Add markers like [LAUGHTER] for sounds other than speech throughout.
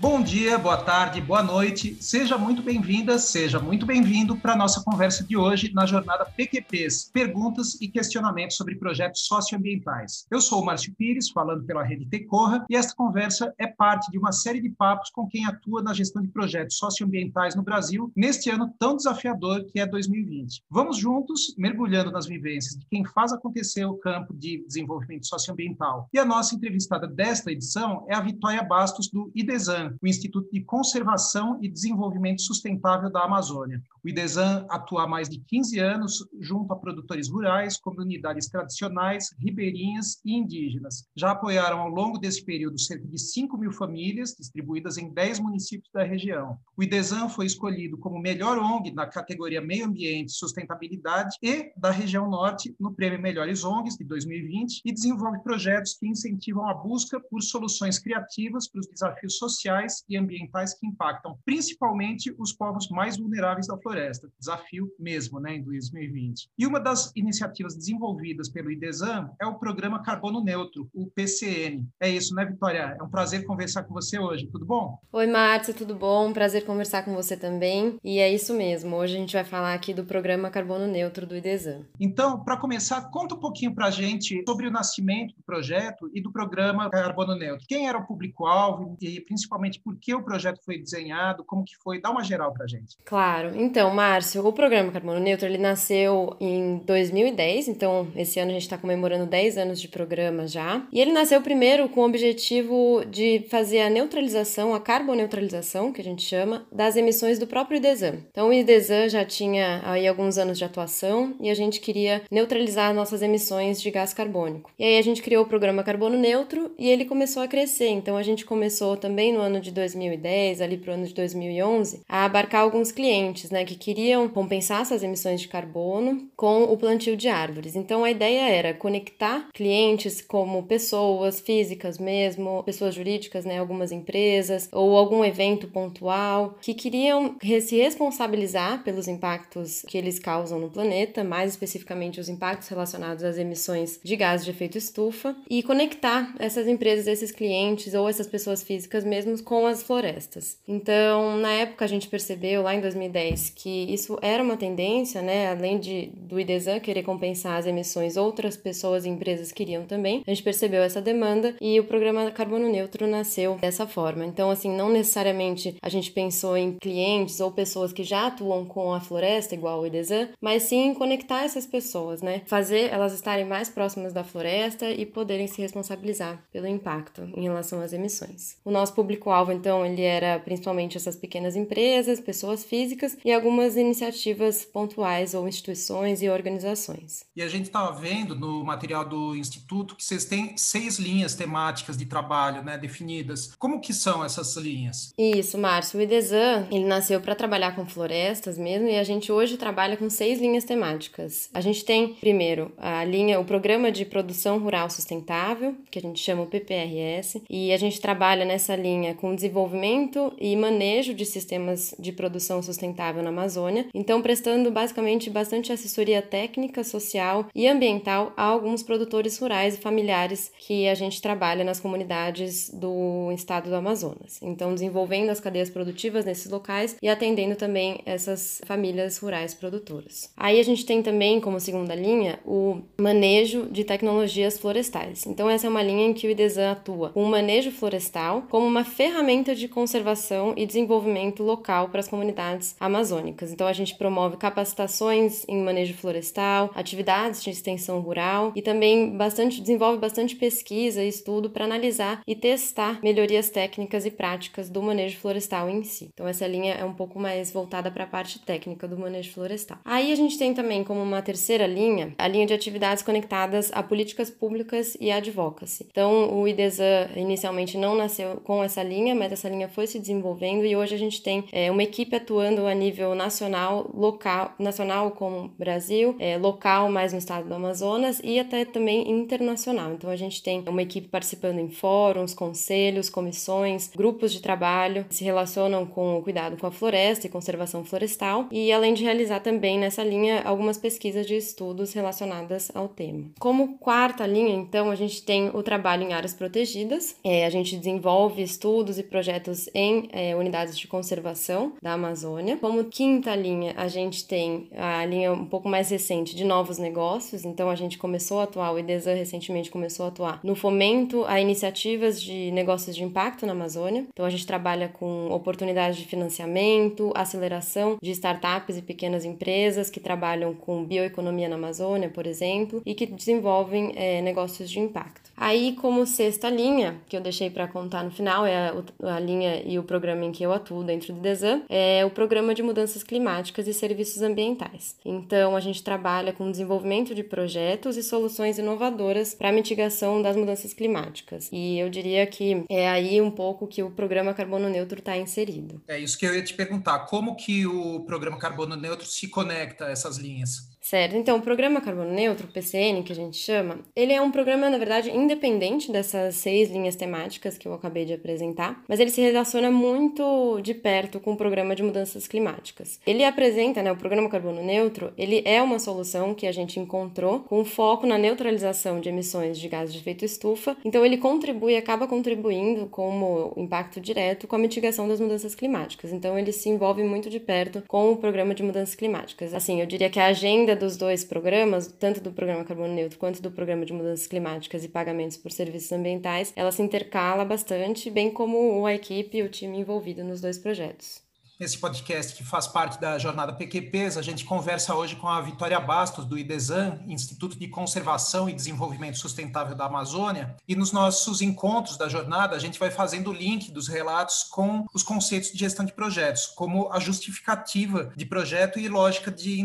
Bom dia, boa tarde, boa noite. Seja muito bem-vinda, seja muito bem-vindo para a nossa conversa de hoje na jornada PQPs, perguntas e questionamentos sobre projetos socioambientais. Eu sou o Márcio Pires, falando pela rede Tecorra, e esta conversa é parte de uma série de papos com quem atua na gestão de projetos socioambientais no Brasil neste ano tão desafiador que é 2020. Vamos juntos, mergulhando nas vivências de quem faz acontecer o campo de desenvolvimento socioambiental. E a nossa entrevistada desta edição é a Vitória Bastos, do IDESAN, o Instituto de Conservação e Desenvolvimento Sustentável da Amazônia. O IDESAN atua há mais de 15 anos junto a produtores rurais, comunidades tradicionais, ribeirinhas e indígenas. Já apoiaram ao longo desse período cerca de 5 mil famílias, distribuídas em 10 municípios da região. O IDESAN foi escolhido como melhor ONG na categoria Meio Ambiente e Sustentabilidade e da região norte no Prêmio Melhores ONGs de 2020 e desenvolve projetos que incentivam a busca por soluções criativas para os desafios sociais sociais e ambientais que impactam principalmente os povos mais vulneráveis da floresta. Desafio mesmo, né, em 2020. E uma das iniciativas desenvolvidas pelo IDESAM é o programa Carbono Neutro, o PCN. É isso, né, Vitória? É um prazer conversar com você hoje. Tudo bom? Oi, Márcia, tudo bom? Prazer conversar com você também. E é isso mesmo. Hoje a gente vai falar aqui do programa Carbono Neutro do IDESAM. Então, para começar, conta um pouquinho para a gente sobre o nascimento do projeto e do programa Carbono Neutro. Quem era o público-alvo e principalmente por que o projeto foi desenhado, como que foi, dá uma geral para gente. Claro. Então, Márcio, o programa Carbono Neutro, ele nasceu em 2010, então esse ano a gente está comemorando 10 anos de programa já. E ele nasceu primeiro com o objetivo de fazer a neutralização, a carboneutralização, que a gente chama, das emissões do próprio IDESAN. Então, o IDESAN já tinha aí alguns anos de atuação e a gente queria neutralizar nossas emissões de gás carbônico. E aí a gente criou o programa Carbono Neutro e ele começou a crescer. Então, a gente começou também no ano ano de 2010, ali para o ano de 2011, a abarcar alguns clientes, né, que queriam compensar essas emissões de carbono com o plantio de árvores. Então a ideia era conectar clientes como pessoas físicas mesmo, pessoas jurídicas, né, algumas empresas ou algum evento pontual que queriam se responsabilizar pelos impactos que eles causam no planeta, mais especificamente os impactos relacionados às emissões de gases de efeito estufa e conectar essas empresas, esses clientes ou essas pessoas físicas mesmo com as florestas. Então, na época a gente percebeu lá em 2010 que isso era uma tendência, né? Além de do IDESAN querer compensar as emissões, outras pessoas e empresas queriam também. A gente percebeu essa demanda e o programa Carbono Neutro nasceu dessa forma. Então, assim, não necessariamente a gente pensou em clientes ou pessoas que já atuam com a floresta, igual o IDESAN, mas sim conectar essas pessoas, né? Fazer elas estarem mais próximas da floresta e poderem se responsabilizar pelo impacto em relação às emissões. O nosso público público-alvo, então, ele era principalmente essas pequenas empresas, pessoas físicas e algumas iniciativas pontuais ou instituições e organizações. E a gente estava vendo no material do Instituto que vocês têm seis linhas temáticas de trabalho né, definidas. Como que são essas linhas? Isso, Márcio. O IDESAN, ele nasceu para trabalhar com florestas mesmo e a gente hoje trabalha com seis linhas temáticas. A gente tem, primeiro, a linha, o Programa de Produção Rural Sustentável, que a gente chama o PPRS, e a gente trabalha nessa linha com desenvolvimento e manejo de sistemas de produção sustentável na Amazônia, então prestando basicamente bastante assessoria técnica, social e ambiental a alguns produtores rurais e familiares que a gente trabalha nas comunidades do estado do Amazonas. Então, desenvolvendo as cadeias produtivas nesses locais e atendendo também essas famílias rurais produtoras. Aí a gente tem também como segunda linha o manejo de tecnologias florestais. Então, essa é uma linha em que o IDESAN atua com o manejo florestal como uma ferramenta ferramenta de conservação e desenvolvimento local para as comunidades amazônicas. Então, a gente promove capacitações em manejo florestal, atividades de extensão rural e também bastante desenvolve bastante pesquisa e estudo para analisar e testar melhorias técnicas e práticas do manejo florestal em si. Então, essa linha é um pouco mais voltada para a parte técnica do manejo florestal. Aí a gente tem também como uma terceira linha a linha de atividades conectadas a políticas públicas e advocacy. Então, o IDESA inicialmente não nasceu com essa linha linha, mas essa linha foi se desenvolvendo e hoje a gente tem é, uma equipe atuando a nível nacional, local, nacional como Brasil, é, local mais no estado do Amazonas e até também internacional. Então a gente tem uma equipe participando em fóruns, conselhos, comissões, grupos de trabalho que se relacionam com o cuidado com a floresta e conservação florestal e além de realizar também nessa linha algumas pesquisas de estudos relacionadas ao tema. Como quarta linha, então, a gente tem o trabalho em áreas protegidas. É, a gente desenvolve estudos e projetos em é, unidades de conservação da Amazônia. Como quinta linha, a gente tem a linha um pouco mais recente de novos negócios. Então, a gente começou a atuar, o IDESAN recentemente começou a atuar no fomento a iniciativas de negócios de impacto na Amazônia. Então, a gente trabalha com oportunidades de financiamento, aceleração de startups e pequenas empresas que trabalham com bioeconomia na Amazônia, por exemplo, e que desenvolvem é, negócios de impacto. Aí, como sexta linha, que eu deixei para contar no final, é a, linha e o programa em que eu atuo dentro do DESAN, é o Programa de Mudanças Climáticas e Serviços Ambientais. Então, a gente trabalha com desenvolvimento de projetos e soluções inovadoras para a mitigação das mudanças climáticas. E eu diria que é aí um pouco que o programa Carbono Neutro está inserido. É isso que eu ia te perguntar. Como que o programa Carbono Neutro se conecta a essas linhas? Certo, então o programa Carbono Neutro, PCN, que a gente chama, ele é um programa, na verdade, independente dessas seis linhas temáticas que eu acabei de apresentar, mas ele se relaciona muito de perto com o programa de mudanças climáticas. Ele apresenta, né, o programa Carbono Neutro, ele é uma solução que a gente encontrou com foco na neutralização de emissões de gases de efeito estufa, então ele contribui, acaba contribuindo como impacto direto com a mitigação das mudanças climáticas. Então ele se envolve muito de perto com o programa de mudanças climáticas. Assim, eu diria que a agenda dos dois programas, tanto do programa Carbono Neutro quanto do programa de mudanças climáticas e pagamentos por serviços ambientais, ela se intercala bastante, bem como a equipe e o time envolvido nos dois projetos. Nesse podcast que faz parte da jornada PQPs, a gente conversa hoje com a Vitória Bastos, do IDESAN, Instituto de Conservação e Desenvolvimento Sustentável da Amazônia. E nos nossos encontros da jornada, a gente vai fazendo o link dos relatos com os conceitos de gestão de projetos, como a justificativa de projeto e lógica de,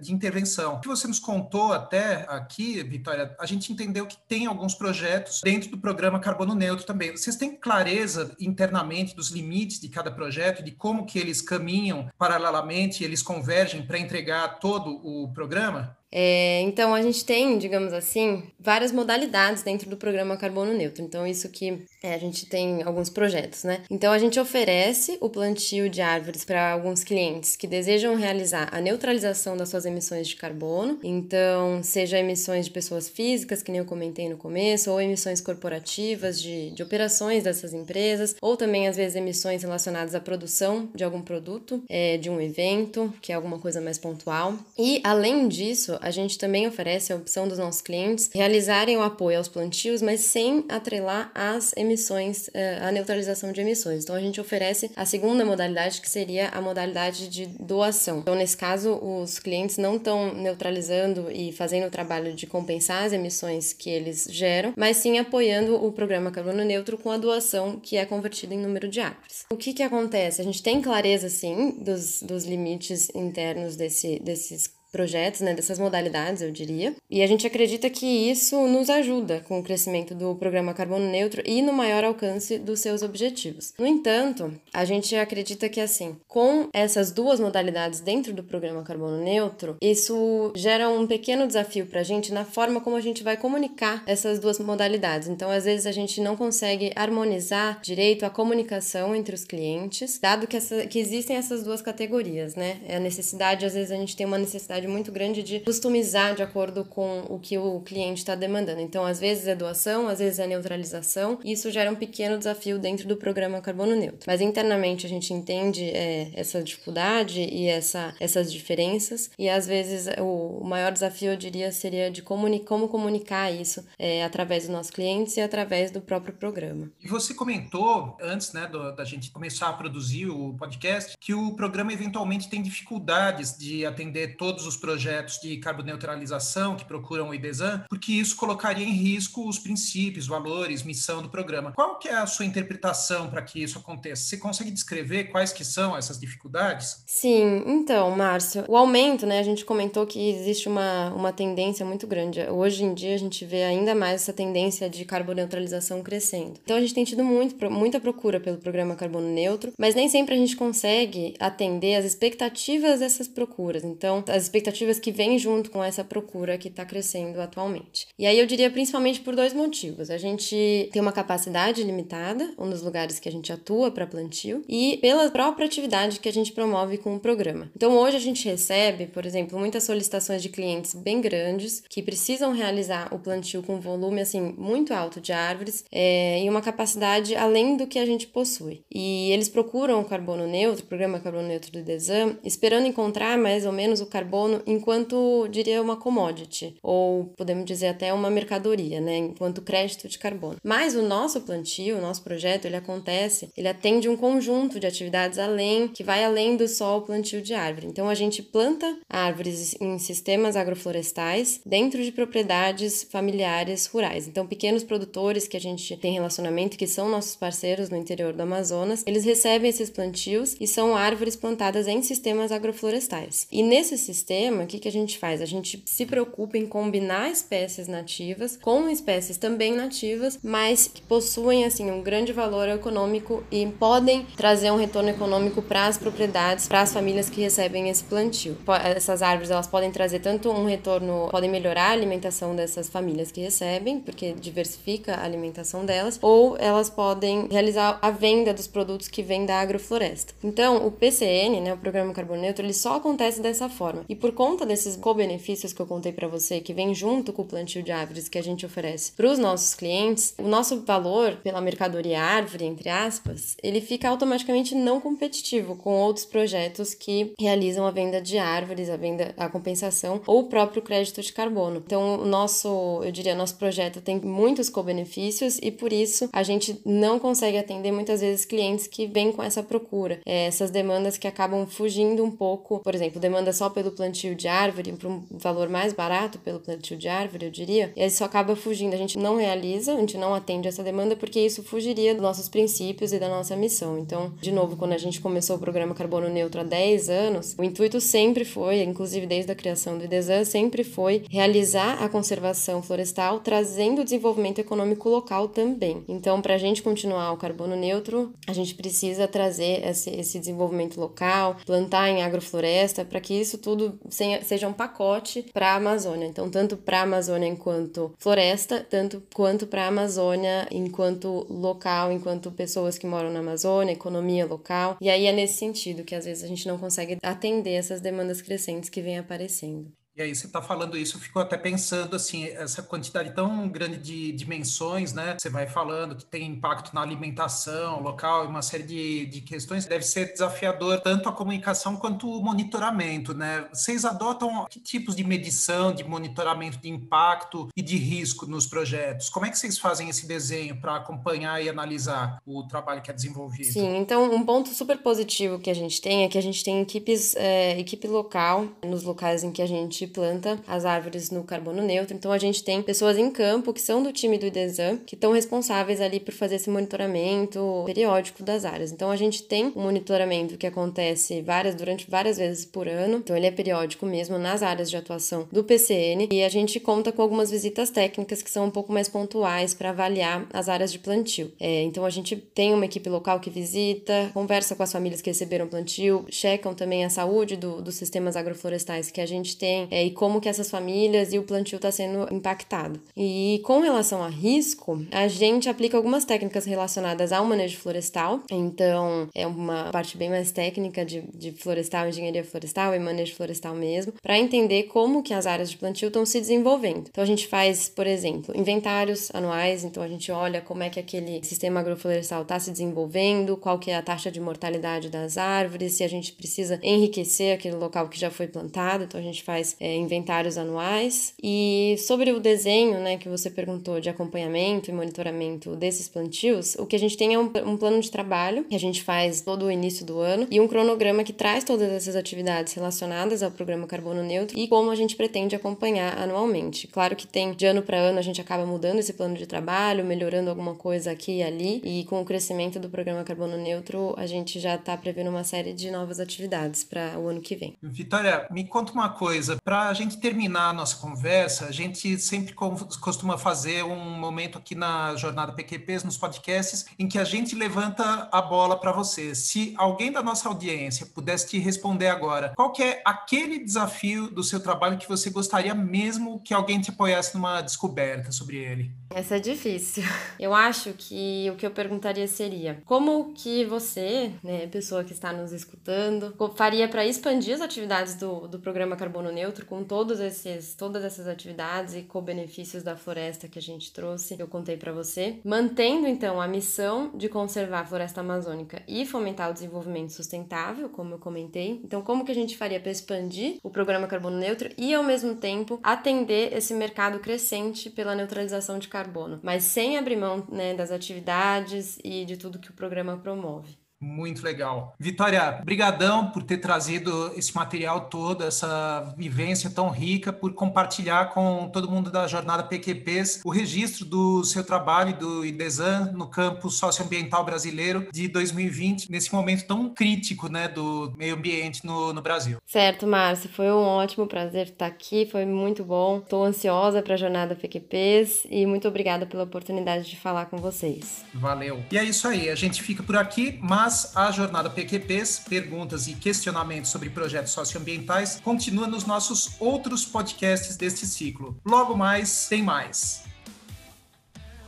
de intervenção. O que você nos contou até aqui, Vitória, a gente entendeu que tem alguns projetos dentro do programa Carbono Neutro também. Vocês têm clareza internamente dos limites de cada projeto, de como que eles eles caminham paralelamente, eles convergem para entregar todo o programa? É, então, a gente tem, digamos assim, várias modalidades dentro do programa Carbono Neutro. Então, isso que é, a gente tem alguns projetos, né? Então, a gente oferece o plantio de árvores para alguns clientes que desejam realizar a neutralização das suas emissões de carbono. Então, seja emissões de pessoas físicas, que nem eu comentei no começo, ou emissões corporativas de, de operações dessas empresas, ou também, às vezes, emissões relacionadas à produção de algum produto, é, de um evento, que é alguma coisa mais pontual. E, além disso, a gente também oferece a opção dos nossos clientes realizarem o apoio aos plantios, mas sem atrelar as emissões, eh, a neutralização de emissões. Então a gente oferece a segunda modalidade, que seria a modalidade de doação. Então, nesse caso, os clientes não estão neutralizando e fazendo o trabalho de compensar as emissões que eles geram, mas sim apoiando o programa Carbono Neutro com a doação que é convertida em número de árvores. O que, que acontece? A gente tem clareza, sim, dos, dos limites internos desse, desses projetos, né, dessas modalidades, eu diria. E a gente acredita que isso nos ajuda com o crescimento do programa Carbono Neutro e no maior alcance dos seus objetivos. No entanto, a gente acredita que assim, com essas duas modalidades dentro do programa Carbono Neutro, isso gera um pequeno desafio para a gente na forma como a gente vai comunicar essas duas modalidades. Então, às vezes a gente não consegue harmonizar direito a comunicação entre os clientes, dado que, essa, que existem essas duas categorias, né? É a necessidade, às vezes a gente tem uma necessidade muito grande de customizar de acordo com o que o cliente está demandando. Então, às vezes é doação, às vezes é neutralização, e isso gera um pequeno desafio dentro do programa Carbono Neutro. Mas internamente a gente entende é, essa dificuldade e essa, essas diferenças, e às vezes o, maior desafio, eu diria, seria de comuni como comunicar isso é, através dos nossos clientes e através do próprio programa. E você comentou, antes né, do, da gente começar a produzir o podcast, que o programa eventualmente tem dificuldades de atender todos os projetos de carboneutralização que procuram o IDESAN, porque isso colocaria em risco os princípios, valores, missão do programa. Qual que é a sua interpretação para que isso aconteça? Você consegue descrever quais que são essas dificuldades? Sim, então, Márcio, o aumento, né, a gente comentou que existe uma, uma tendência muito grande. Hoje em dia a gente vê ainda mais essa tendência de carboneutralização crescendo. Então a gente tem tido muito, muita procura pelo programa Carbono Neutro, mas nem sempre a gente consegue atender as expectativas dessas procuras. Então, as expectativas que vêm junto com essa procura que está crescendo atualmente. E aí eu diria principalmente por dois motivos. A gente tem uma capacidade limitada, um dos lugares que a gente atua para plantio, e pela própria atividade que a gente promove com o programa. Então, hoje a gente recebe, por exemplo, muitas solicitações de clientes bem grandes que precisam realizar o plantio com volume assim muito alto de árvores é, e uma capacidade além do que a gente possui. E eles procuram o carbono neutro, o programa carbono neutro do DESAM, esperando encontrar mais ou menos o carbono enquanto, diria, uma commodity, ou podemos dizer até uma mercadoria, né, enquanto crédito de carbono. Mas o nosso plantio, o nosso projeto, ele acontece, ele atende um conjunto de atividades além, que vai além do só o plantio de árvore. Então a gente planta árvores em sistemas agroflorestais dentro de propriedades familiares rurais. Então pequenos produtores que a gente tem relacionamento, que são nossos parceiros no interior do Amazonas, eles recebem esses plantios e são árvores plantadas em sistemas agroflorestais. E nesse sistema, o que, que a gente faz? A gente se preocupa em combinar espécies nativas com espécies também nativas, mas que possuem assim um grande valor econômico e podem trazer um retorno econômico para as propriedades, para as famílias que recebem esse plantio. Essas árvores elas podem trazer tanto um retorno, podem melhorar a alimentação dessas famílias que recebem, porque diversifica a alimentação delas, ou elas podem realizar a venda dos produtos que vêm da agrofloresta. Então, o PCN, né, o Programa Carbono Neutro, ele só acontece dessa forma. E por conta desses co-benefícios que eu contei para você, que vem junto com o plantio de árvores que a gente oferece para os nossos clientes, o nosso valor pela mercadoria árvore, entre aspas, ele fica automaticamente não competitivo com outros projetos que realizam a venda de árvores, a venda, a compensação ou o próprio crédito de carbono. Então, o nosso, eu diria, nosso projeto tem muitos co-benefícios e por isso a gente não consegue atender muitas vezes clientes que vêm com essa procura, é, essas demandas que acabam fugindo um pouco, por exemplo, demanda só pelo plantio de árvore para um valor mais barato pelo plantio de árvore, eu diria, e isso acaba fugindo. A gente não realiza, a gente não atende essa demanda porque isso fugiria dos nossos princípios e da nossa missão. Então, de novo, quando a gente começou o programa Carbono Neutro há 10 anos, o intuito sempre foi, inclusive desde a criação do IDESAN, sempre foi realizar a conservação florestal, trazendo o desenvolvimento econômico local também. Então, para a gente continuar o carbono neutro, a gente precisa trazer esse, esse desenvolvimento local, plantar em agrofloresta, para que isso tudo seja um pacote para a Amazônia. Então, tanto para a Amazônia enquanto floresta, tanto quanto para a Amazônia enquanto local, enquanto pessoas que moram na Amazônia, economia local. E aí é nesse sentido que às vezes a gente não consegue atender essas demandas crescentes que vêm aparecendo. E aí você está falando isso, eu fico até pensando assim, essa quantidade tão grande de dimensões, né? Você vai falando que tem impacto na alimentação local e uma série de, de questões, deve ser desafiador tanto a comunicação quanto o monitoramento, né? Vocês adotam que tipos de medição, de monitoramento de impacto e de risco nos projetos? Como é que vocês fazem esse desenho para acompanhar e analisar o trabalho que é desenvolvido? Sim, então um ponto super positivo que a gente tem é que a gente tem equipes, é, equipe local nos locais em que a gente planta as árvores no carbono neutro. Então a gente tem pessoas em campo que são do time do IDESAM, que estão responsáveis ali por fazer esse monitoramento periódico das áreas. Então a gente tem um monitoramento que acontece várias durante várias vezes por ano. Então ele é periódico mesmo nas áreas de atuação do PCN e a gente conta com algumas visitas técnicas que são um pouco mais pontuais para avaliar as áreas de plantio. É, então a gente tem uma equipe local que visita, conversa com as famílias que receberam plantio, checam também a saúde do, dos sistemas agroflorestais que a gente tem, é, e como que essas famílias e o plantio está sendo impactado. E com relação a risco, a gente aplica algumas técnicas relacionadas ao manejo florestal, então é uma parte bem mais técnica de, de florestal, engenharia florestal e manejo florestal mesmo, para entender como que as áreas de plantio estão se desenvolvendo. Então a gente faz, por exemplo, inventários anuais, então a gente olha como é que aquele sistema agroflorestal está se desenvolvendo, qual que é a taxa de mortalidade das árvores, se a gente precisa enriquecer aquele local que já foi plantado, então a gente faz é, inventários anuais. E sobre o desenho, né, que você perguntou de acompanhamento e monitoramento desses plantios, o que a gente tem é um, um plano de trabalho que a gente faz todo o início do ano e um cronograma que traz todas essas atividades relacionadas ao programa Carbono Neutro e como a gente pretende acompanhar anualmente. Claro que tem de ano para ano a gente acaba mudando esse plano de trabalho, melhorando alguma coisa aqui e ali, e com o crescimento do programa Carbono Neutro, a gente já está prevendo uma série de novas atividades para o ano que vem. Vitória, me conta uma coisa, para a gente terminar a nossa conversa, a gente sempre costuma fazer um momento aqui na jornada PQPs, nos podcasts, em que a gente levanta a bola para você. Se alguém da nossa audiência pudesse te responder agora, qual que é aquele desafio do seu trabalho que você gostaria mesmo que alguém te apoiasse numa descoberta sobre ele? Essa é difícil. [LAUGHS] Eu acho que o que eu perguntaria seria: como que você, né, pessoa que está nos escutando, faria para expandir as atividades do, do programa Carbono Neutro com todos esses, todas essas atividades e co-benefícios da floresta que a gente trouxe, que eu contei para você, mantendo então a missão de conservar a floresta amazônica e fomentar o desenvolvimento sustentável, como eu comentei. Então, como que a gente faria para expandir o programa Carbono Neutro e ao mesmo tempo atender esse mercado crescente pela neutralização de carbono, mas sem abrir mão né, das atividades e de tudo que o programa promove. Muito legal. Vitória, brigadão por ter trazido esse material todo, essa vivência tão rica, por compartilhar com todo mundo da jornada PQPs o registro do seu trabalho do IDESAN no campo socioambiental brasileiro de 2020, nesse momento tão crítico né, do meio ambiente no, no Brasil. Certo, Márcio, foi um ótimo prazer estar aqui, foi muito bom. Estou ansiosa para a jornada PQPs e muito obrigada pela oportunidade de falar com vocês. Valeu. E é isso aí, a gente fica por aqui, mas mas a jornada PQPs, perguntas e questionamentos sobre projetos socioambientais, continua nos nossos outros podcasts deste ciclo. Logo mais, tem mais.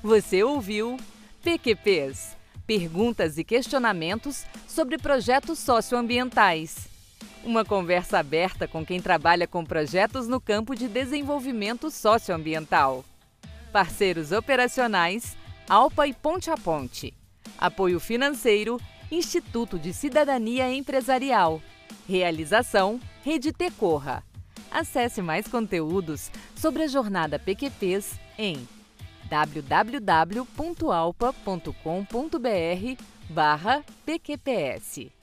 Você ouviu PQPs perguntas e questionamentos sobre projetos socioambientais. Uma conversa aberta com quem trabalha com projetos no campo de desenvolvimento socioambiental. Parceiros operacionais: Alpa e Ponte a Ponte. Apoio financeiro: Instituto de Cidadania Empresarial. Realização Rede Tecorra. Acesse mais conteúdos sobre a jornada PQPs em www.alpa.com.br/pqps.